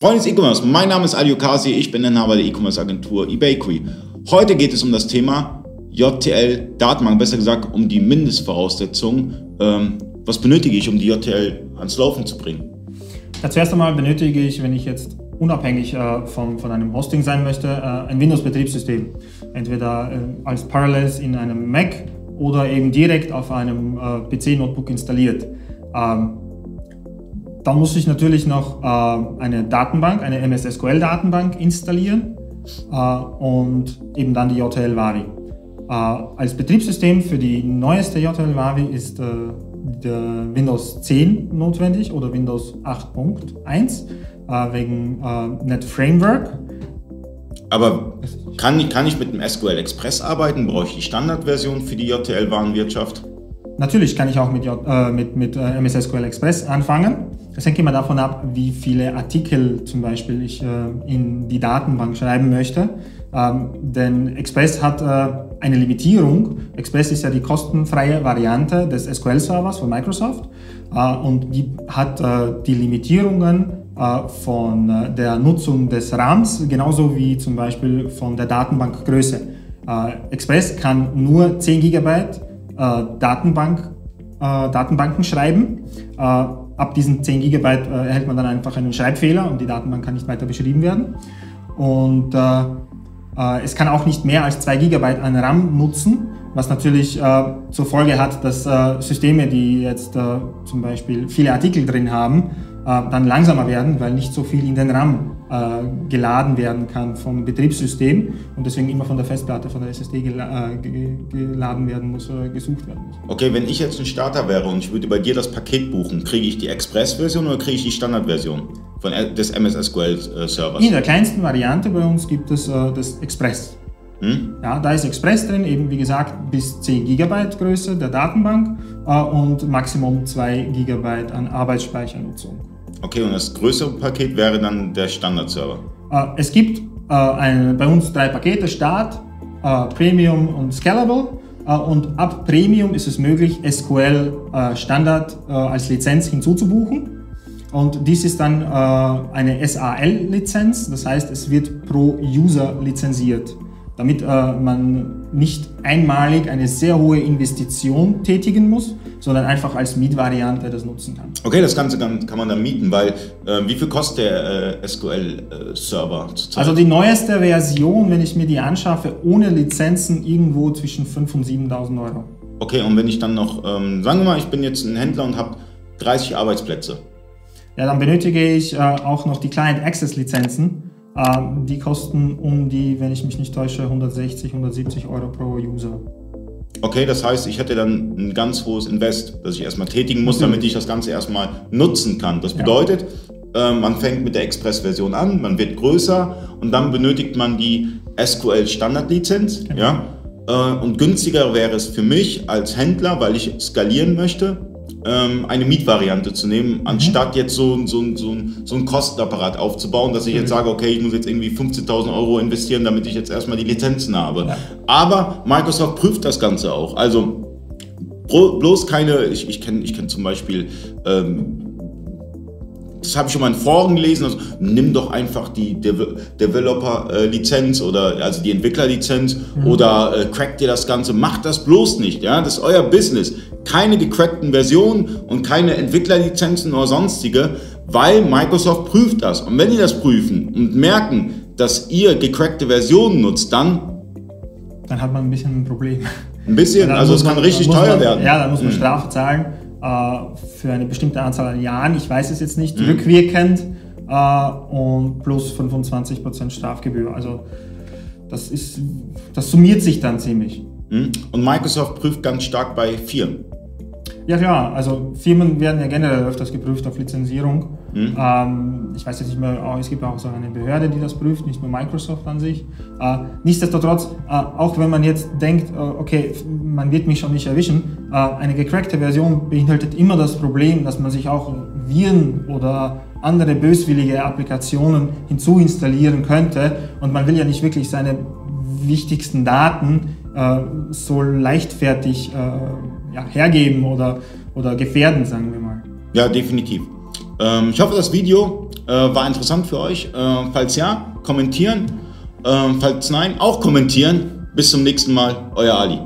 Freunde des E-Commerce, mein Name ist Ali Okasi, ich bin Inhaber der E-Commerce-Agentur eBakery. Heute geht es um das Thema JTL Datenbank, besser gesagt um die Mindestvoraussetzungen. Ähm, was benötige ich, um die JTL ans Laufen zu bringen? Ja, zuerst einmal benötige ich, wenn ich jetzt unabhängig äh, von, von einem Hosting sein möchte, äh, ein Windows-Betriebssystem. Entweder äh, als Parallels in einem Mac oder eben direkt auf einem äh, PC-Notebook installiert. Ähm, dann muss ich natürlich noch äh, eine Datenbank, eine MS SQL-Datenbank installieren äh, und eben dann die JTL Wavi. Äh, als Betriebssystem für die neueste JTL Wavi ist äh, Windows 10 notwendig oder Windows 8.1 äh, wegen äh, Net Framework. Aber kann ich, kann ich mit dem SQL Express arbeiten? Brauche ich die Standardversion für die JTL-Warenwirtschaft? Natürlich kann ich auch mit, äh, mit, mit äh, MS SQL Express anfangen. Das hängt immer davon ab, wie viele Artikel zum Beispiel ich äh, in die Datenbank schreiben möchte. Ähm, denn Express hat äh, eine Limitierung. Express ist ja die kostenfreie Variante des SQL-Servers von Microsoft äh, und die hat äh, die Limitierungen von der Nutzung des RAMs, genauso wie zum Beispiel von der Datenbankgröße. Express kann nur 10 GB Datenbank, Datenbanken schreiben. ab diesen 10 GB erhält man dann einfach einen Schreibfehler und die Datenbank kann nicht weiter beschrieben werden. Und es kann auch nicht mehr als 2 GB an RAM nutzen, was natürlich äh, zur Folge hat, dass äh, Systeme, die jetzt äh, zum Beispiel viele Artikel drin haben, äh, dann langsamer werden, weil nicht so viel in den RAM äh, geladen werden kann vom Betriebssystem und deswegen immer von der Festplatte, von der SSD äh, geladen werden muss oder gesucht werden muss. Okay, wenn ich jetzt ein Starter wäre und ich würde bei dir das Paket buchen, kriege ich die Express-Version oder kriege ich die Standardversion von, des MS SQL-Servers? In der kleinsten Variante bei uns gibt es das Express. Hm? Ja, da ist Express drin, eben wie gesagt bis 10 GB Größe der Datenbank äh, und Maximum 2 GB an Arbeitsspeichernutzung. Okay, und das größere Paket wäre dann der Standard-Server? Äh, es gibt äh, ein, bei uns drei Pakete, Start, äh, Premium und Scalable. Und ab Premium ist es möglich, SQL Standard als Lizenz hinzuzubuchen. Und dies ist dann eine SAL-Lizenz, das heißt, es wird pro User lizenziert damit äh, man nicht einmalig eine sehr hohe Investition tätigen muss, sondern einfach als Mietvariante das nutzen kann. Okay, das Ganze kann, kann man dann mieten, weil äh, wie viel kostet der äh, SQL-Server zurzeit? Also die neueste Version, wenn ich mir die anschaffe, ohne Lizenzen irgendwo zwischen 5.000 und 7.000 Euro. Okay, und wenn ich dann noch, ähm, sagen wir mal, ich bin jetzt ein Händler und habe 30 Arbeitsplätze. Ja, dann benötige ich äh, auch noch die Client Access Lizenzen ähm, die kosten um die, wenn ich mich nicht täusche, 160, 170 Euro pro User. Okay, das heißt, ich hätte dann ein ganz hohes Invest, das ich erstmal tätigen muss, damit ich das Ganze erstmal nutzen kann. Das bedeutet, ja. äh, man fängt mit der Express-Version an, man wird größer und dann benötigt man die SQL-Standardlizenz. Genau. Ja? Äh, und günstiger wäre es für mich als Händler, weil ich skalieren möchte, ähm, eine Mietvariante zu nehmen, mhm. anstatt jetzt so, so, so, so einen Kostenapparat aufzubauen, dass ich jetzt mhm. sage, okay, ich muss jetzt irgendwie 15.000 Euro investieren, damit ich jetzt erstmal die Lizenzen habe. Aber Microsoft prüft das Ganze auch. Also bloß keine, ich, ich kenne ich kenn zum Beispiel ähm, das habe ich schon mal in Foren gelesen, also nimm doch einfach die De Developer-Lizenz oder also die Entwickler-Lizenz mhm. oder äh, crack dir das Ganze, macht das bloß nicht, ja, das ist euer Business. Keine gecrackten Versionen und keine Entwicklerlizenzen oder sonstige, weil Microsoft prüft das. Und wenn die das prüfen und merken, dass ihr gecrackte Versionen nutzt, dann dann hat man ein bisschen ein Problem. Ein bisschen, also es kann richtig teuer man, werden. Ja, dann muss man mhm. Strafe zahlen für eine bestimmte Anzahl an Jahren, ich weiß es jetzt nicht, mhm. rückwirkend äh, und plus 25% Strafgebühr. Also das, ist, das summiert sich dann ziemlich. Mhm. Und Microsoft prüft ganz stark bei Firmen. Ja klar, also Firmen werden ja generell öfters geprüft auf Lizenzierung. Mhm. Ähm, ich weiß jetzt nicht mehr, oh, es gibt auch so eine Behörde, die das prüft, nicht nur Microsoft an sich. Äh, nichtsdestotrotz, äh, auch wenn man jetzt denkt, äh, okay, man wird mich schon nicht erwischen, äh, eine gecrackte Version beinhaltet immer das Problem, dass man sich auch Viren oder andere böswillige Applikationen hinzuinstallieren könnte und man will ja nicht wirklich seine wichtigsten Daten äh, so leichtfertig äh, ja, hergeben oder, oder gefährden, sagen wir mal. Ja, definitiv. Ähm, ich hoffe, das Video Äh, war interessant für euch? Äh, falls ja, kommentieren. Äh, falls nein, auch kommentieren. Bis zum nächsten Mal, euer Ali.